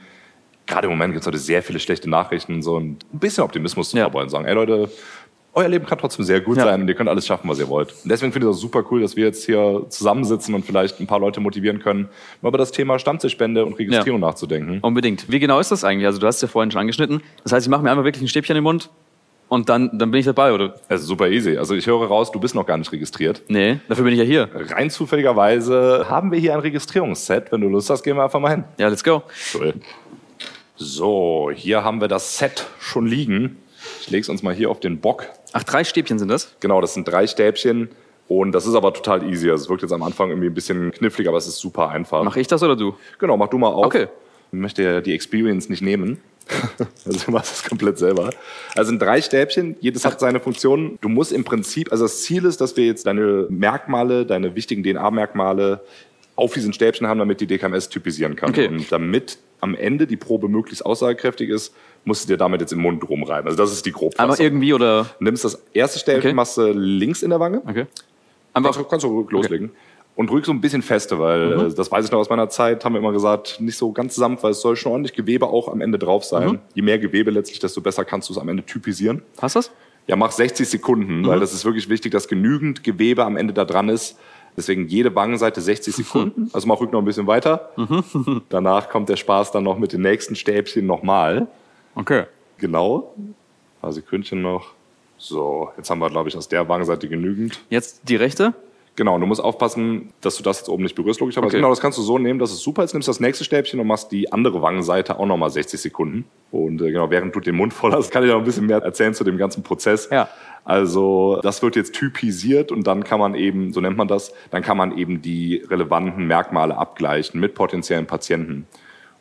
gerade im Moment gibt es heute sehr viele schlechte Nachrichten und so ein bisschen Optimismus zu ja. verbreiten. Sagen, ey Leute, euer Leben kann trotzdem sehr gut ja. sein und ihr könnt alles schaffen, was ihr wollt. Und deswegen finde ich das super cool, dass wir jetzt hier zusammensitzen und vielleicht ein paar Leute motivieren können, mal über das Thema Stammtischspende und Registrierung ja. nachzudenken. Unbedingt. Wie genau ist das eigentlich? Also du hast es ja vorhin schon angeschnitten. Das heißt, ich mache mir einfach wirklich ein Stäbchen im Mund, und dann, dann bin ich dabei, oder? Es ist super easy. Also ich höre raus, du bist noch gar nicht registriert. Nee, dafür bin ich ja hier. Rein zufälligerweise haben wir hier ein Registrierungsset. Wenn du Lust hast, gehen wir einfach mal hin. Ja, let's go. Cool. So, hier haben wir das Set schon liegen. Ich lege es uns mal hier auf den Bock. Ach, drei Stäbchen sind das? Genau, das sind drei Stäbchen. Und das ist aber total easy. Also es wirkt jetzt am Anfang irgendwie ein bisschen knifflig, aber es ist super einfach. Mach ich das oder du? Genau, mach du mal auf. Okay. Ich möchte ja die Experience nicht nehmen. also du machst es komplett selber. Also sind drei Stäbchen, jedes hat seine Funktion. Du musst im Prinzip, also das Ziel ist, dass wir jetzt deine Merkmale, deine wichtigen DNA-Merkmale auf diesen Stäbchen haben, damit die DKMS typisieren kann. Okay. Und damit am Ende die Probe möglichst aussagekräftig ist, musst du dir damit jetzt im Mund rumreiben. Also das ist die Grobfassung. Aber irgendwie oder? Nimmst das erste Stäbchen, okay. machst du links in der Wange. Okay. Einfach kannst, kannst du loslegen. Okay und ruhig so ein bisschen feste, weil mhm. Äh, das weiß ich noch aus meiner Zeit, haben wir immer gesagt, nicht so ganz sanft, weil es soll schon ordentlich Gewebe auch am Ende drauf sein. Mhm. Je mehr Gewebe letztlich, desto besser kannst du es am Ende typisieren. Hast du das? Ja, mach 60 Sekunden, mhm. weil das ist wirklich wichtig, dass genügend Gewebe am Ende da dran ist. Deswegen jede Wangenseite 60 Sekunden. Also mach ruhig noch ein bisschen weiter. Mhm. Danach kommt der Spaß dann noch mit den nächsten Stäbchen nochmal. Okay. Genau. Ein paar Sekündchen noch. So, jetzt haben wir, glaube ich, aus der Wangenseite genügend. Jetzt die rechte? Genau, du musst aufpassen, dass du das jetzt oben nicht berührst, logischerweise. Okay. Genau, das kannst du so nehmen, das ist super. Jetzt nimmst du das nächste Stäbchen und machst die andere Wangenseite auch nochmal 60 Sekunden. Und äh, genau, während du den Mund voll hast, kann ich noch ein bisschen mehr erzählen zu dem ganzen Prozess. Ja. Also das wird jetzt typisiert und dann kann man eben, so nennt man das, dann kann man eben die relevanten Merkmale abgleichen mit potenziellen Patienten.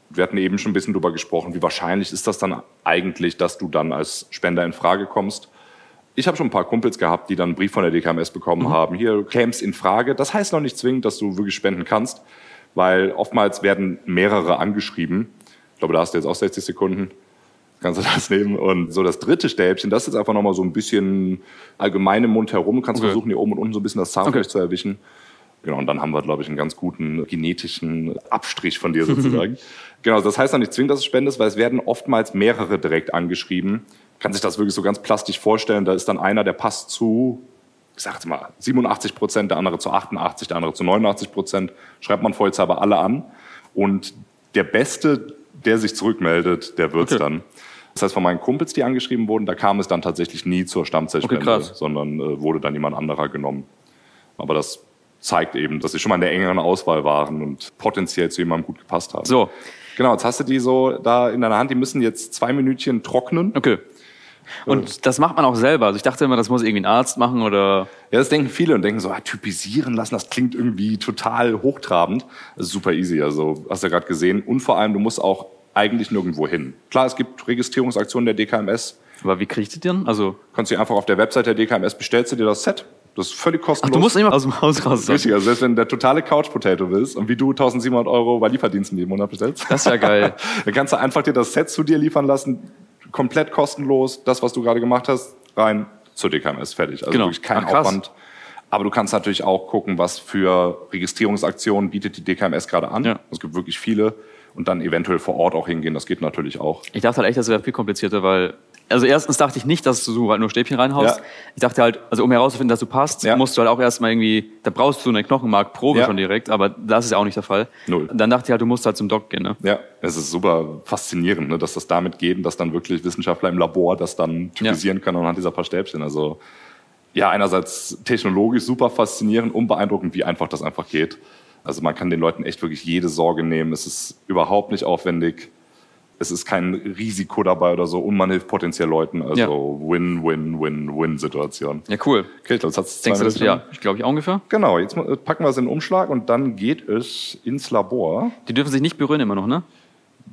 Wir hatten eben schon ein bisschen drüber gesprochen, wie wahrscheinlich ist das dann eigentlich, dass du dann als Spender in Frage kommst ich habe schon ein paar Kumpels gehabt, die dann einen Brief von der DKMS bekommen mhm. haben. Hier, du kämst in Frage. Das heißt noch nicht zwingend, dass du wirklich spenden kannst, weil oftmals werden mehrere angeschrieben. Ich glaube, da hast du jetzt auch 60 Sekunden. Kannst du das nehmen? Und so das dritte Stäbchen, das ist jetzt einfach nochmal so ein bisschen allgemein im Mund herum. Du kannst okay. versuchen, hier oben und unten so ein bisschen das Zahnfleisch okay. zu erwischen. Genau, und dann haben wir, glaube ich, einen ganz guten genetischen Abstrich von dir sozusagen. genau, das heißt noch nicht zwingend, dass es spendest, weil es werden oftmals mehrere direkt angeschrieben kann sich das wirklich so ganz plastisch vorstellen. Da ist dann einer, der passt zu, ich sag jetzt mal, 87 Prozent, der andere zu 88, der andere zu 89 Prozent. Schreibt man vollzeitig alle an. Und der Beste, der sich zurückmeldet, der wird's okay. dann. Das heißt, von meinen Kumpels, die angeschrieben wurden, da kam es dann tatsächlich nie zur Stammzellspende, okay, sondern äh, wurde dann jemand anderer genommen. Aber das zeigt eben, dass sie schon mal in der engeren Auswahl waren und potenziell zu jemandem gut gepasst haben. So, Genau, jetzt hast du die so da in deiner Hand, die müssen jetzt zwei Minütchen trocknen. Okay. Und das macht man auch selber. Also ich dachte immer, das muss irgendwie ein Arzt machen oder. Ja, das denken viele und denken so, ah, typisieren lassen, das klingt irgendwie total hochtrabend. Das ist super easy. Also hast du ja gerade gesehen. Und vor allem, du musst auch eigentlich nirgendwo hin. Klar, es gibt Registrierungsaktionen der DKMS. Aber wie kriegst du die denn? Also kannst du einfach auf der Website der DKMS bestellst du dir das Set. Das ist völlig kostenlos. Ach, du musst immer aus dem Haus raus. Sein. Richtig, also selbst wenn der totale Couch Potato bist und wie du 1700 Euro bei Lieferdiensten jeden Monat bestellst. Das ist ja geil. dann kannst du einfach dir das Set zu dir liefern lassen, komplett kostenlos, das, was du gerade gemacht hast, rein zur DKMS, fertig. Also genau. wirklich kein Ach, Aufwand. Aber du kannst natürlich auch gucken, was für Registrierungsaktionen bietet die DKMS gerade an. Ja. Es gibt wirklich viele und dann eventuell vor Ort auch hingehen. Das geht natürlich auch. Ich dachte halt echt, das wäre viel komplizierter, weil also erstens dachte ich nicht, dass du halt nur Stäbchen reinhaust. Ja. Ich dachte halt, also um herauszufinden, dass du passt, Ja. musst du halt auch erstmal irgendwie, da brauchst du eine Knochenmarkprobe Ja. schon direkt, aber das ist ja auch nicht der Fall. Null. Dann dachte ich halt, du musst halt zum Doc gehen, ne? Ja, es ist super faszinierend, ne, dass das damit geht und dass dann wirklich Wissenschaftler im Labor das dann typisieren können anhand dieser paar Stäbchen. Also ja, einerseits technologisch super faszinierend und beeindruckend, wie einfach das einfach geht. Also man kann den Leuten echt wirklich jede Sorge nehmen. Es ist überhaupt nicht aufwendig. Es ist kein Risiko dabei oder so und man hilft potenziell Leuten. Also Ja. Win-Win-Win-Win-Situation. Ja, cool. Okay, ich glaube, jetzt hat's Denkst du das? Ja, ich glaube ich auch ungefähr. Genau, jetzt packen wir es in den Umschlag und dann geht es ins Labor. Die dürfen sich nicht berühren immer noch, ne?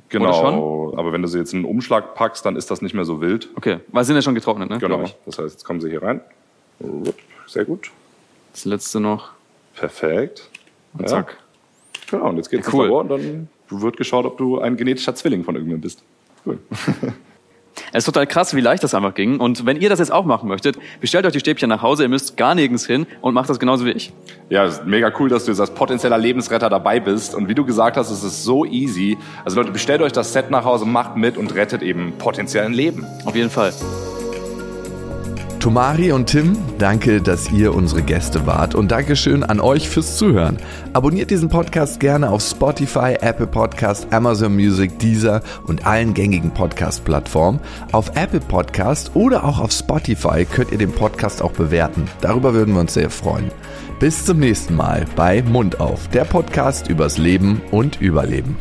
Genau, aber wenn du sie jetzt in einen Umschlag packst, dann ist das nicht mehr so wild. Okay, weil sie sind ja schon getrocknet, ne? Genau. Das heißt, jetzt kommen sie hier rein. Sehr gut. Das letzte noch. Perfekt. Und zack. Genau, und jetzt geht's Cool. ins Labor und dann wird geschaut, ob du ein genetischer Zwilling von irgendjemandem bist. Cool. Es ist total krass, wie leicht das einfach ging. Und wenn ihr das jetzt auch machen möchtet, bestellt euch die Stäbchen nach Hause, ihr müsst gar nirgends hin und macht das genauso wie ich. Ja, es ist mega cool, dass du jetzt als potenzieller Lebensretter dabei bist. Und wie du gesagt hast, es ist so easy. Also Leute, bestellt euch das Set nach Hause, macht mit und rettet eben potenziell ein Leben. Auf jeden Fall. Tomari und Tim, danke, dass ihr unsere Gäste wart und Dankeschön an euch fürs Zuhören. Abonniert diesen Podcast gerne auf Spotify, Apple Podcast, Amazon Music, Deezer und allen gängigen Podcast-Plattformen. Auf Apple Podcast oder auch auf Spotify könnt ihr den Podcast auch bewerten. Darüber würden wir uns sehr freuen. Bis zum nächsten Mal bei Mund auf, der Podcast übers Leben und Überleben.